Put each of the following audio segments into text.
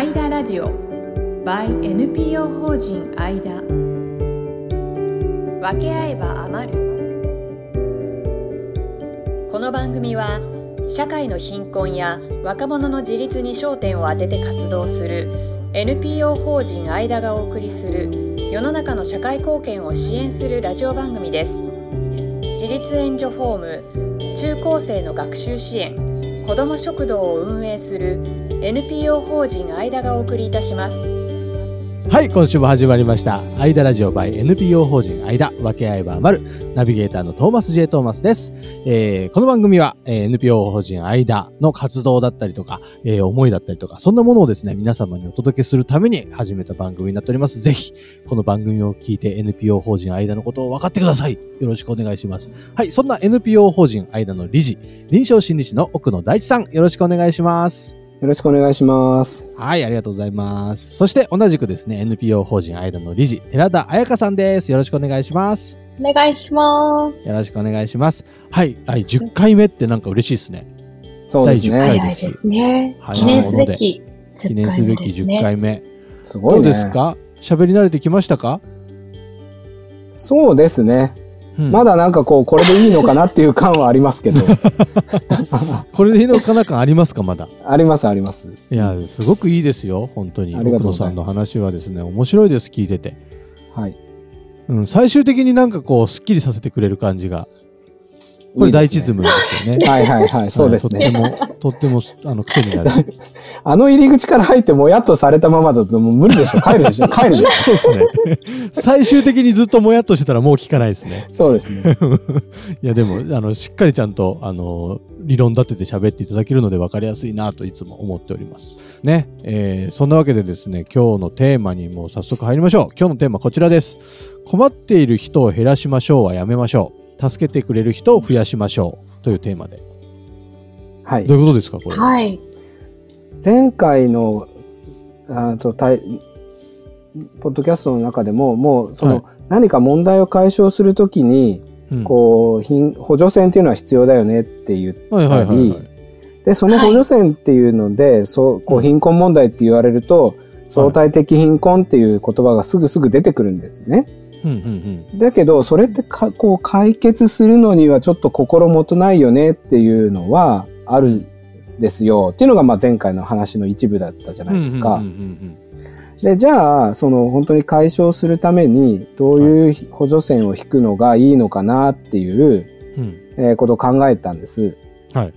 アイダラジオ by NPO 法人アイダ。分け合えば余る。この番組は社会の貧困や若者の自立に焦点を当てて活動する NPO 法人アイダがお送りする世の中の社会貢献を支援するラジオ番組です。自立援助ホーム中高生の学習支援子ども食堂を運営する NPO 法人アイダがお送りいたしますはい、今週も始まりました。アイダラジオ by NPO 法人アイダ分け合えば余るナビゲーターのトーマス J. トーマスです。えーこの番組は、えー NPO 法人アイダの活動だったりとか、えー思いだったりとか、そんなものをですね、皆様にお届けするために始めた番組になっております。ぜひ、この番組を聞いて NPO 法人アイダのことを分かってください。よろしくお願いします。はい、そんな NPO 法人アイダの理事、臨床心理士の奥野大地さん、よろしくお願いします。よろしくお願いします。はい、ありがとうございます。そして同じくですね、NPO 法人アイダの理事、寺田彩香さんです。よろしくお願いします。お願いします。よろしくお願いします。はい、はい、10回目ってなんか嬉しいですね。そうです第10回ね。早いですねは。い記念すべき記10念すべき回目です10回ね。目。すごいね。どうですか？喋り慣れてきましたか、そうですね。うんまだなんかこう、これでいいのかなっていう感はありますけど。これでいいのかな感ありますかまだ？ありますあります。いや、すごくいいですよ。本当に。奥野さんの話はですね、面白いです。聞いてて。はい。うん、最終的になんかこう、スッキリさせてくれる感じが。これ第一ズムですよね。はいはいはい、そうですね。はいとっても、とっても、あの、癖になる。あの入り口から入ってもやっとされたままだともう無理でしょ。帰るでしょ。帰るでしょ。そうですね。最終的にずっともやっとしてたらもう聞かないですね。そうですね。いや、でも、あの、しっかりちゃんと、あの、理論立てて喋っていただけるので分かりやすいなといつも思っております。ね。えーそんなわけでですね、今日のテーマにもう早速入りましょう。今日のテーマこちらです。困っている人を減らしましょうはやめましょう。助けてくれる人を増やしましょう。というテーマで。はいど。ういうことですか、これ？はい。前回の、あと、たいポッドキャストの中でも、もう、その、はい何か問題を解消するときに、うんこう、貧補助線っていうのは必要だよねって言ったり、はいはいはいはい。で、その補助線っていうので、そう、こう、貧困問題って言われると、相対的貧困っていう言葉がすぐすぐ出てくるんですね。うんうんだけど、それってか、こう、解決するのにはちょっと心もとないよねっていうのはあるんですよ。っていうのが、まあ、前回の話の一部だったじゃうん。ないですか。うんうんうんで、じゃあ、その、本当に解消するために、どういう補助線を引くのがいいのかなっていう、うんうん。えーことを考えたんです。はい。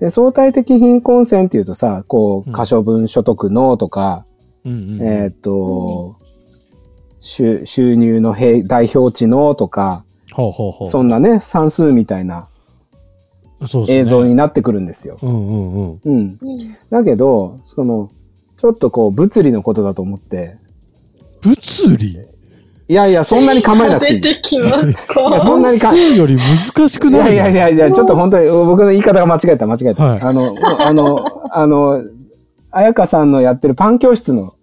で、相対的貧困線っていうとさ、こう、うん可処分所得のとか、うんうんうん。えーっと、収収入の平代表値のとか、ほうほうほう。そんなね、算数みたいな映像になってくるんですよ。うんうんうん。うん。うんだけど、その、ちょっとこう、物理のことだと思って、物理？いやいや、そんなに構えなくていい。出てきますいやかそんなにかより難しくないいやいやいや、ちょっと本当に僕の言い方が間違えた、間違えた。はいあの、あの、あの、彩香さんのやってるパン教室の、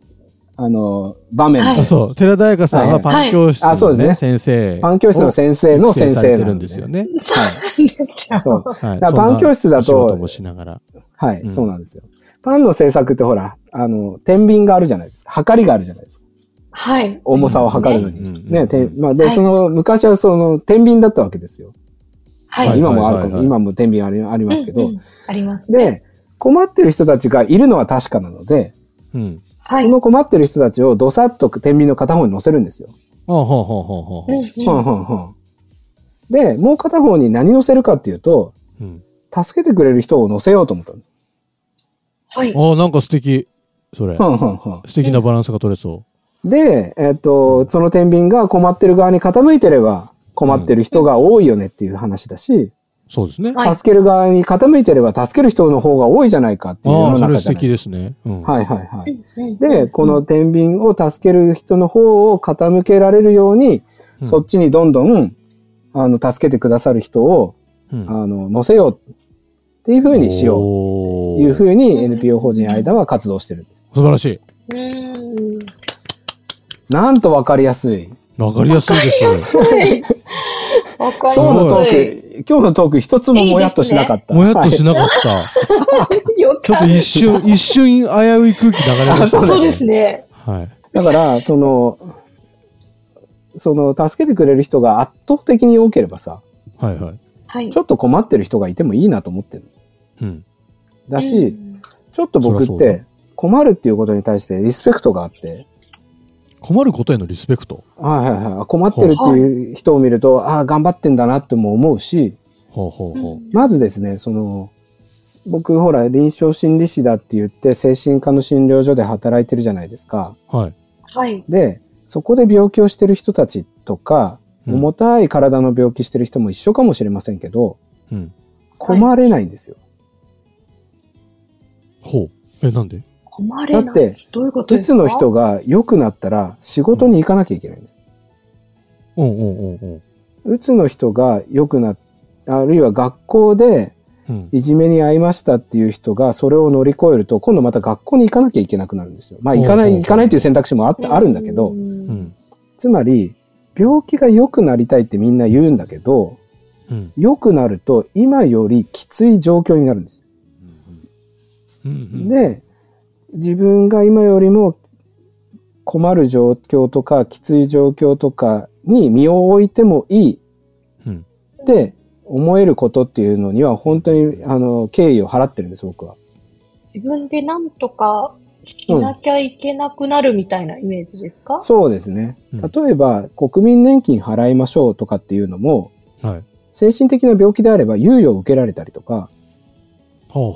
あの、場面で、はいあそう、寺田彩香さんはパン教室はいあそうの、ねですね先生。パン教室の先生の先生なんでんですよね。はい。ですよ。そう。はい。だからパン教室だとそんなお仕事もしながら。はい、うんそうなんですよ。パンの製作ってほら、あの、天秤があるじゃないですか。測りがあるじゃないですか。はい。重さを測るのうんに。ね、てまあ、で、はいその、昔はその、天秤だったわけですよ。はい。はい今もあるかも、はいはい今も天秤ありありますけど。うんうんありますね。で、困ってる人たちがいるのは確かなので、うん。はい。その困ってる人たちをどさっと天秤の片方に乗せるんですよ。ほうほうほうほうほう。うんふんふんふんで、もう片方に何乗せるかっていうと、うん。助けてくれる人を乗せようと思ったんです。はい。ああ、なんか素敵。それ素敵なバランスが取れそで、えっ、と、その天秤が困ってる側に傾いてれば、困ってる人が多いよねっていう話だし、う。そうですね。はい助ける側に傾いてれば助ける人の方が多いじゃないかっていう世の中じゃないでか。ですすね。うん。はいはいはい。うんで、この、天秤を助ける人の方を傾けられるように、うんそっちにどんどん、あの、助けてくださる人を、うんあの、乗せようっていう風にしようという風に NPO 法人間は活動してるんです。素晴らしい。うん。なんとわかりやすい。わかりやすいです。はい。わかり今日のト。ーク、今日のトーク一つももやっとしなかった。もやっとしななかった。よちょっと一瞬、一瞬危うい空気流れました。ね。そうですね。はい。だから、その、その、助けてくれる人が圧倒的に多ければさ、はいはい。はい。ちょっと困ってる人がいてもいいなと思ってる。うん。だし、うんちょっと僕って困るっていうことに対してリスペクトがあって、困ることへのリスペクト。はいはいはい。困ってるっていう人を見ると、ああ、頑張ってんだなっても思うし、ほうほうほまずですね、その、僕ほら臨床心理士だって言って精神科の診療所で働いてるじゃないですか。う。はい。はい。で、そこで病気をしてる人たちとか、うん重たい体の病気してる人も一緒かもしれませんけど、うん。困れないんですよ。ほう。え、なんで？困れない。だってどういうことうつですか？の人が良くなったら仕事に行かなきゃいけないんです。うんうんうんうん。うつの人が良くなっあるいは学校でうん。いじめに遭いましたっていう人がそれを乗り越えると今度また学校に行かなきゃいけなくなるんですよ。まあ行かない、行かないっていう選択肢もああるんだけど。つまり病気が良くなりたいってみんな言うんだけど、うん。良くなると今よりきつい状況になるんです。で、自分が今よりも困る状況とかきつい状況とかに身を置いてもいいうん。って思えることっていうのには本当にあの敬意を払ってるんです、僕は。自分で何とかしなきゃいけなくなるみたいなイメージですか、そうですね。うん例えば国民年金払いましょうとかっていうのもはい。精神的な病気であれば猶予を受けられたりとか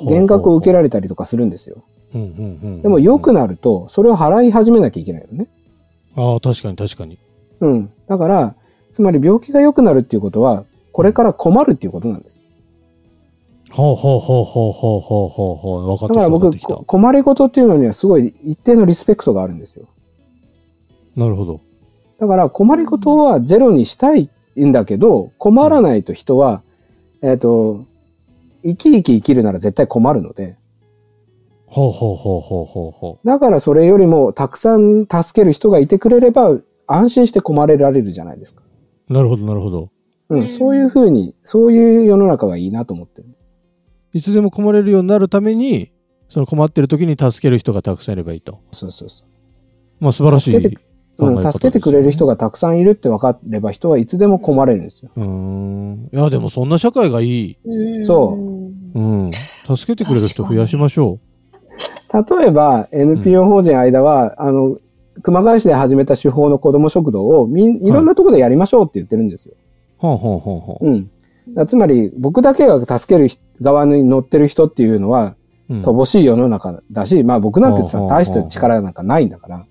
減額を受けられたりとかするんですよ。うんうんうん。でも良くなるとそれを払い始めなきゃいけないよね。ああ、確かに確かに。うん。だから、つまり病気が良くなるっていうことは、これから困るっていうことなんです。ほうほうほうほうほうほうほうほう。分かった。だから僕、困りごとっていうのにはすごい一定のリスペクトがあるんですよ。なるほど。だから困りごとはゼロにしたいんだけど、困らないと人は、えっ、と、生き生き生きるなら絶対困るので、ほうほうほうほうほうほだからそれよりもたくさん助ける人がいてくれれば、安心して困れられるじゃないですか。う。なるほど、なるほど。うん、うんそういうふうに、そういう世の中がいいなと思ってる。いつでも困れるようになるために、その困ってる時に助ける人がたくさんいればいいと。そうそうそう。まあ素晴らしい助けてうん、助けてくれる人がたくさんいるって分かれば人はいつでも困れるんですよ。うーん。いや、でもそんな社会がいい。うんそううん。助けてくれる人増やしましょ例えば NPO 法人間は、あの、熊谷市で始めた手法の子ども食堂をみんいろんなところでやりましょうって言ってるんですよ。う。ほうほうほうほう。うん。つまり僕だけが助ける人側に乗ってる人っていうのはうん乏しい世の中だし、まあ僕なんてさ大した力なんかないんだから、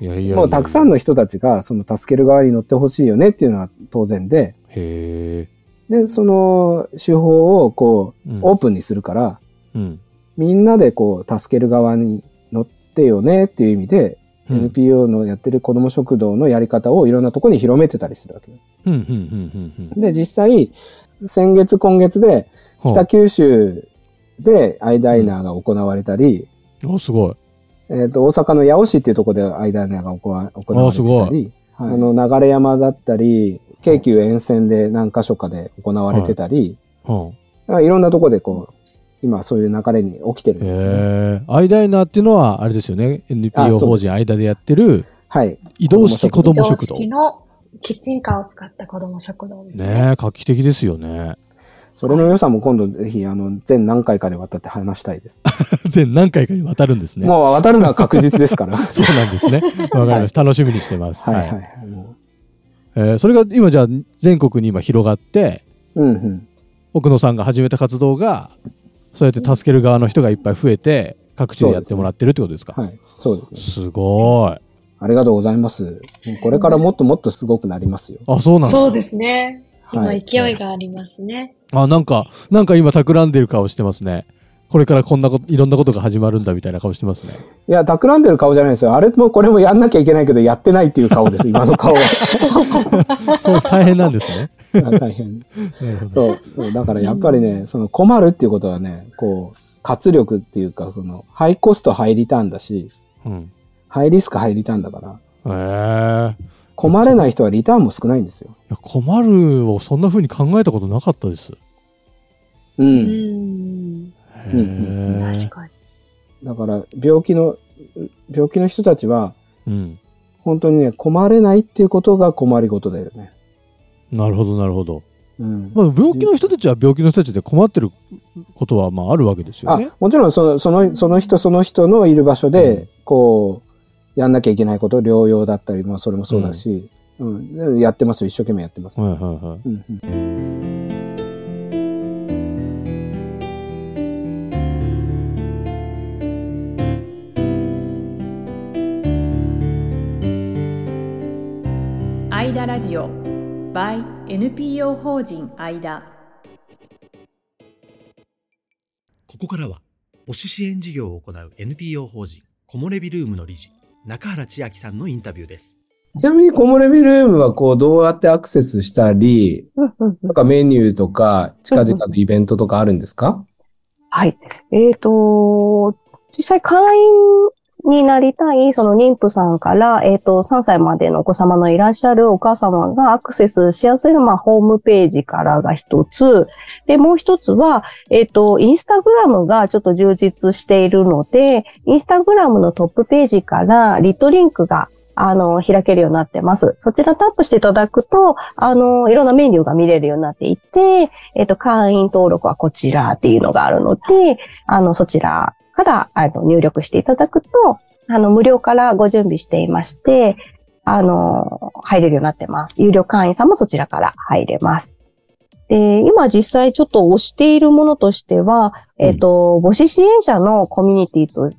いやいやいやもうたくさんの人たちがその助ける側に乗ってほしいよねっていうのは当然で、へえ。で、その手法をこううんオープンにするから、うん。みんなでこう助ける側に乗ってよねっていう意味で、うん NPO のやってる子ども食堂のやり方をいろんなところに広めてたりするわけ。うん、うん、うん、うんうん。で、実際、先月今月で北九州でアイダイナーが行われたり、お、すごい。えっ、と、大阪の八尾市っていうところでアイダイナーが行われたり、はいあの、流山だったり、京急沿線で何箇所かで行われてたり、うん。い、ろんなところでこう、今そういう流れに起きてるんですね。へえ。アイダイナーっていうのは、あれですよね。あ NPO 法人間でやってるはい。移動式子子供食堂。移動式のキッチンカーを使った子供食堂ですね。ねえ、画期的ですよね。それの良さも今度ぜひ、あの、全何回かで渡って話したいです。全何回かにわたるんですね。もう渡るのは確実ですから。そうなんですね。わかりました。楽しみにしてます。はいははいい。もえーそれが今じゃあ全国に今広がって、ううんうん。奥野さんが始めた活動が、そうやって助ける側の人がいっぱい増えて、各地でやってもらってるってことですか？はい。そうですね。すごい。ありがとうございます。これからもっともっとすごくなりますよ。あ、そうなんですか？そうですね。今はい勢いがありますね。あ、なんか、なんか今企んでる顔してますね。これからこんなこと、いろんなことが始まるんだみたいな顔してますね。いや、企んでる顔じゃないですよ。あれもこれもやんなきゃいけないけど、やってないっていう顔です、今の顔は。そう、大変なんですね。大変。そう、そう。だからやっぱりね、その困るっていうことはね、こう、活力っていうか、その、ハイコストハイリターンだし、うん。ハイリスクハイリターンだから。へえ困れない人はリターンも少ないんですよ。いや困るをそんな風に考えたことなかったです。う。うんん。うん確かに。だから、病気の、病気の人たちは、うん。本当にね、困れないっていうことが困りごとだよね。なるほど、なるほど。うん。まあ、病気の人たちは病気の人たちで困ってることはまああるわけですよあね。、もちろんその、その、その人その人のいる場所で、うんこう、やんなきゃいけないこと、療養だったり、まあそれもそうだし、うん、でやってますよ。一生懸命やってます。はいはいはい。うんうん間ラジオ。by NPO 法人間。ここからは母子支援事業を行う NPO 法人木漏れ日ルームの理事中原千秋さんのインタビューです。ちなみに、木漏れ日ルームは、こう、どうやってアクセスしたり、なんかメニューとか、近々のイベントとかあるんですか？はい。えっ、と、実際会員になりたい、その妊婦さんから、えっ、と、3歳までのお子様のいらっしゃるお母様がアクセスしやすいのは、まあ、ホームページからが一つ。で、もう一つは、えっ、と、インスタグラムがちょっと充実しているので、インスタグラムのトップページからリットリンクがあの、開けるようになってます。そちらタップしていただくと、あの、いろんなメニューが見れるようになっていて、えっ、と、会員登録はこちらっていうのがあるので、あの、そちらから、あの、入力していただくと、あの、無料からご準備していまして、あの、入れるようになってます。有料会員さんもそちらから入れます。で、今実際ちょっと推しているものとしては、えっ、と、母子支援者のコミュニティと、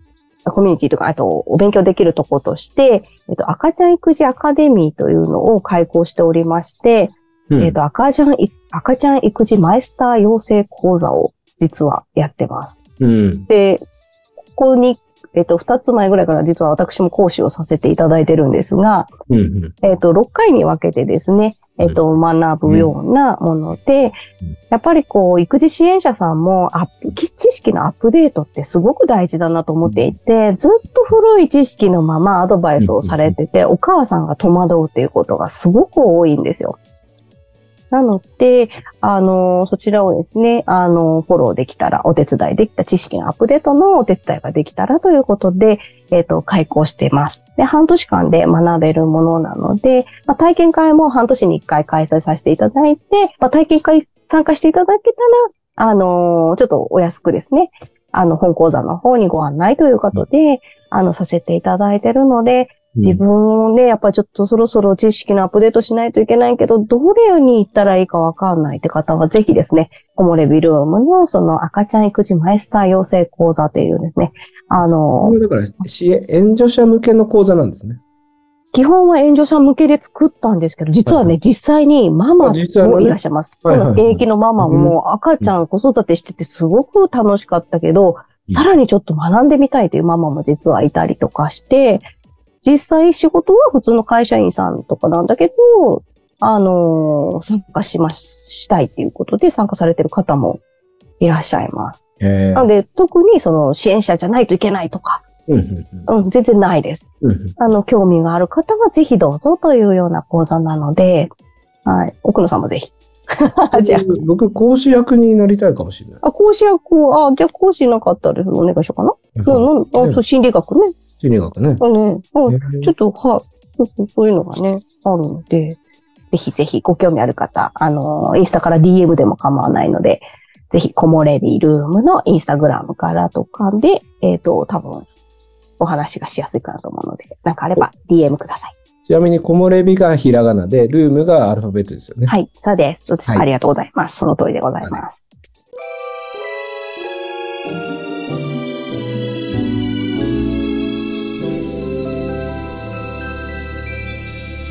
コミュニティとか、あと、お勉強できるところとして、えっと、赤ちゃん育児アカデミーというのを開講しておりまして、うんえっと、赤ちゃんい、赤ちゃん育児マイスター養成講座を実はやってます。うん。で、ここに、えっと、二つ前ぐらいから実は私も講師をさせていただいてるんですが、うんうん。えっと、6回に分けてですね、えっと、学ぶようなものでうん、やっぱりこう、育児支援者さんもアップ、知識のアップデートってすごく大事だなと思っていて、ずっと古い知識のままアドバイスをされてて、お母さんが戸惑うっていうことがすごく多いんですよ。なので、あの、そちらをですね、あの、フォローできたら、お手伝いできた知識のアップデートのお手伝いができたらということで、えっ、と、開講しています。で、半年間で学べるものなので、まあ、体験会も半年に一回開催させていただいて、まあ、体験会参加していただけたら、あのちょっとお安くですね、あの、本講座の方にご案内ということで、あの、させていただいているので、自分をね、やっぱちょっとそろそろ知識のアップデートしないといけないけど、どれに行ったらいいかわかんないって方は、ぜひですね、コモレビルームのその赤ちゃん育児マイスター養成講座というですね、あのこれだから、支援、援助者向けの講座なんですね。基本は援助者向けで作ったんですけど、実はね、はい実際にママもいらっしゃいます。現役のママも赤ちゃん子育てしててすごく楽しかったけど、さらにちょっと学んでみたいというママも実はいたりとかして、実際仕事は普通の会社員さんとかなんだけど、あのー参加しま、したいっていうことで参加されてる方もいらっしゃいます。へなので、特にその支援者じゃないといけないとか、うん全然ないです。うんうんあの、興味がある方はぜひどうぞというような講座なので、はい。奥野さんもぜひ。じゃ僕、講師役になりたいかもしれない。あ、あ講師役を、あ、じゃあ講師なかったらお願いしようかな。うん、うん、あ、そう、心理学ね。心理学ね。うん、ね、うん、ちょっと、はい。そういうのがね、あるので、ぜひぜひご興味ある方、あの、インスタから DM でも構わないので、ぜひ、コモレビルームのインスタグラムからとかで、えっ、と、多分、お話がしやすいかなと思うので、なんかあれば DM ください。ちなみに、木漏れ日がひらがなで、ルームがアルファベットですよね。はい、そうです。そうです。はいありがとうございます。その通りでございます。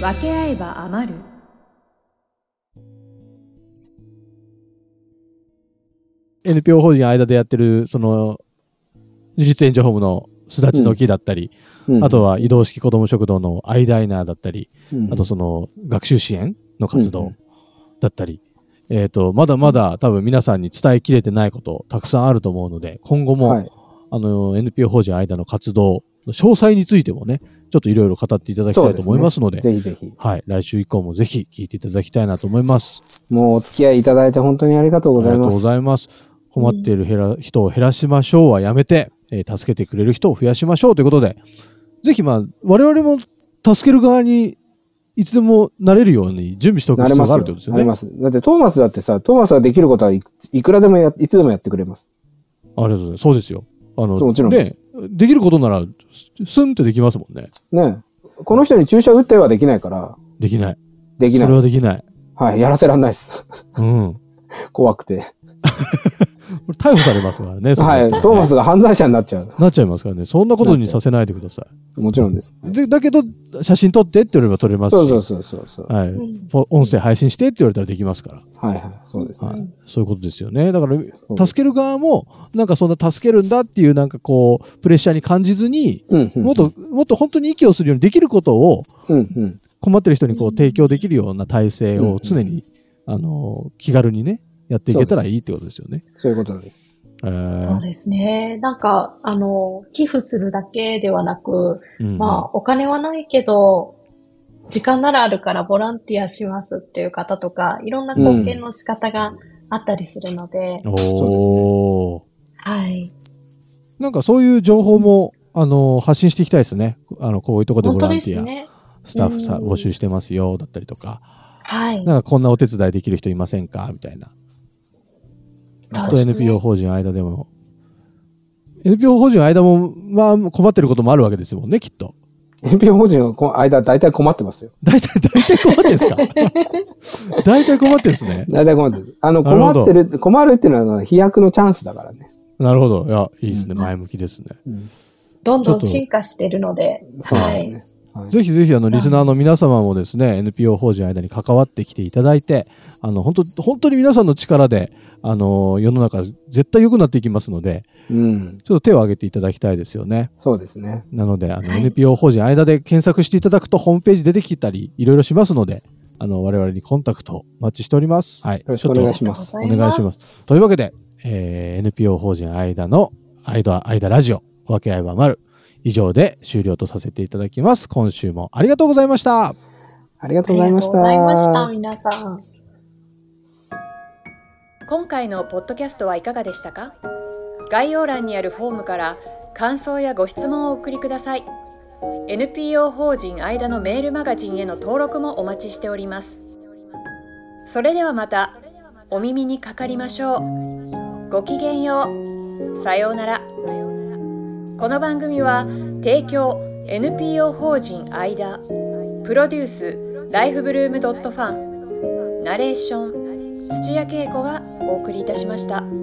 分け合えば余る。NPO 法人の間でやってる、その、自立援助ホームのすだちの木だったり、うん。あとは移動式子ども食堂のアイダイナーだったり、うん。あとその学習支援の活動うんだったり、えっ、と、まだまだ多分皆さんに伝えきれてないことたくさんあると思うので、今後も、はい。あの、NPO 法人間の活動詳細についてもね、ちょっといろいろ語っていただきたいと思いますので、ぜひぜひ。はい、来週以降もぜひ聞いていただきたいなと思います。もうお付き合いいただいて本当にありがとうございありがとうごます。ざいます。困っている減ら人を減らしましょうはやめて、えー助けてくれる人を増やしましょうということで、ぜひまあ、我々も助ける側にいつでもなれるように準備しておく必要があるってことですよね。なれます。だってトーマスだってさ、トーマスができることはいいくらでもや、いつでもやってくれます。ありがとうございます。そうですよ。あの、もちろんでね、できることなら、スンってできますもんね。ねこの人に注射打ってはできないから、できない。できないそれ。はできない。はい、やらせらんないです。うん。怖くて。こ れ逮捕されますからね。はい、トーマスが犯罪者になっちゃう。なっちゃいますからね。そんなことにさせないでくださもちろんです。い。で、だけど、写真撮ってって言われば撮れますし。そうそうそうそう。はい音声配信してって言われたらできますから。はいはい、そうですね。はい。そういうことですよね。だから、助ける側も、なんかそんな助けるんだっていう、なんかこう、プレッシャーに感じずに、うん、うん。もっと、もっと本当に息をするようにできることを、うん、うん。困ってる人にこう提供できるような体制を常に、あの、気軽にね、やっていけたらいいってことですよね。そういうことです。えーそうですね。なんか、あの、寄付するだけではなく、うんまあ、お金はないけど、時間ならあるからボランティアしますっていう方とか、いろんな貢献の仕方があったりするので、おー。はい。なんかそういう情報も、あの、発信していきたいですね。あの、こういうところで本当でボランティア、すね。スタッフさうん募集してますよ、だったりとか、はい。なんかこんなお手伝いできる人いませんか？みたいな。きっと NPO 法人間でも。NPO 法人間も、まあ、困ってることもあるわけですもんね、きっと。NPO 法人のこ間、大体困ってますよ。大体、大体困ってんすか？大体困ってんすね。大体困ってる。あの、困ってる、困るっていうのは飛躍のチャンスだからね。なるほど。いや、いいですね。うん前向きですね。どんどんちょっと進化してるので、そうはい。ですね。はいぜひぜひ、あの、リスナーの皆様もですね、NPO 法人間に関わってきていただいて、あの、本当本当に皆さんの力で、あの、世の中絶対良くなっていきますので、うん。ちょっと手を挙げていただきたいですよね。そうですね。なので、あの、はい NPO 法人間で検索していただくとホームページ出てきたり、いろいろしますので、あの、我々にコンタクトお待ちしております。はい。よろしくお願いしまます。お願いします。というわけで、えー NPO 法人間の間、間ラジオ、分け合いはまる。以上で終了とさせていただきます。今週もありがとうございました。ありがとありがとううございました。ございました、皆さん。今回のポッドキャストはいかがでしたか？概要欄にあるフォームから感想やご質問をお送りください NPO 法人間のメールマガジンへの登録もお待ちしておりますそれではまたお耳にかかりましょうごきげんようさようならこの番組は提供 NPO 法人間プロデュースライフブルームドットファンナレーション土屋恵子がお送りいたしました。